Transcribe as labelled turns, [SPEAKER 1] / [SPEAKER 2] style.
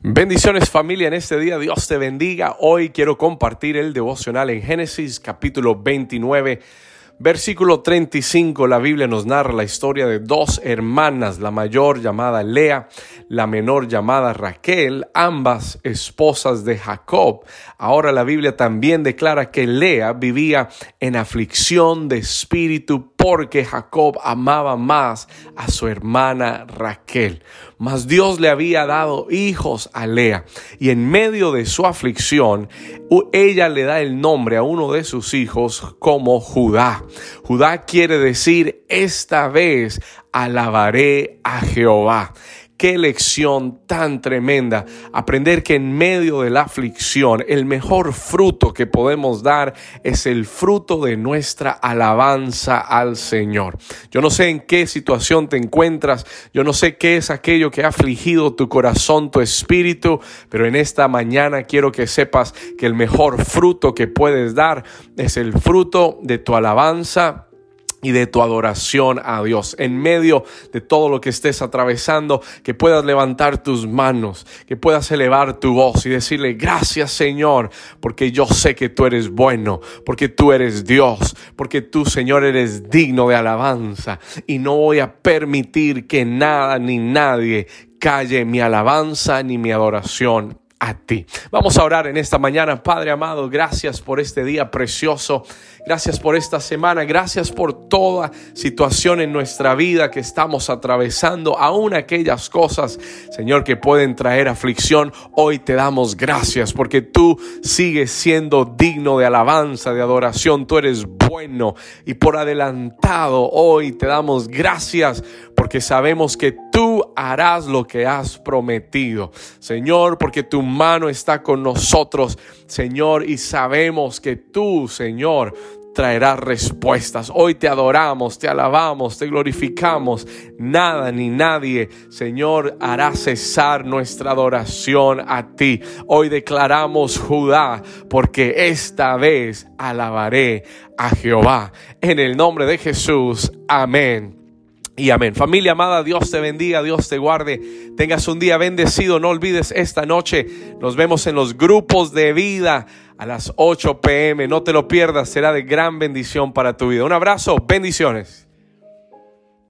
[SPEAKER 1] Bendiciones familia en este día, Dios te bendiga. Hoy quiero compartir el devocional en Génesis capítulo 29 Versículo 35, la Biblia nos narra la historia de dos hermanas, la mayor llamada Lea, la menor llamada Raquel, ambas esposas de Jacob. Ahora la Biblia también declara que Lea vivía en aflicción de espíritu porque Jacob amaba más a su hermana Raquel. Mas Dios le había dado hijos a Lea y en medio de su aflicción ella le da el nombre a uno de sus hijos como Judá. Judá quiere decir, esta vez alabaré a Jehová. Qué lección tan tremenda. Aprender que en medio de la aflicción el mejor fruto que podemos dar es el fruto de nuestra alabanza al Señor. Yo no sé en qué situación te encuentras, yo no sé qué es aquello que ha afligido tu corazón, tu espíritu, pero en esta mañana quiero que sepas que el mejor fruto que puedes dar es el fruto de tu alabanza y de tu adoración a Dios. En medio de todo lo que estés atravesando, que puedas levantar tus manos, que puedas elevar tu voz y decirle, gracias Señor, porque yo sé que tú eres bueno, porque tú eres Dios, porque tú Señor eres digno de alabanza y no voy a permitir que nada ni nadie calle mi alabanza ni mi adoración Vamos a orar en esta mañana, Padre amado, gracias por este día precioso, gracias por esta semana, gracias por toda situación en nuestra vida que estamos atravesando, aún aquellas cosas, Señor, que pueden traer aflicción, hoy te damos gracias porque tú sigues siendo digno de alabanza, de adoración, tú eres bueno y por adelantado hoy te damos gracias porque sabemos que harás lo que has prometido. Señor, porque tu mano está con nosotros, Señor, y sabemos que tú, Señor, traerás respuestas. Hoy te adoramos, te alabamos, te glorificamos. Nada ni nadie, Señor, hará cesar nuestra adoración a ti. Hoy declaramos Judá, porque esta vez alabaré a Jehová. En el nombre de Jesús, amén y amén. Familia amada, Dios te bendiga, Dios te guarde. Tengas un día bendecido. No olvides esta noche. Nos vemos en los grupos de vida a las 8 pm. No te lo pierdas. Será de gran bendición para tu vida. Un abrazo. Bendiciones.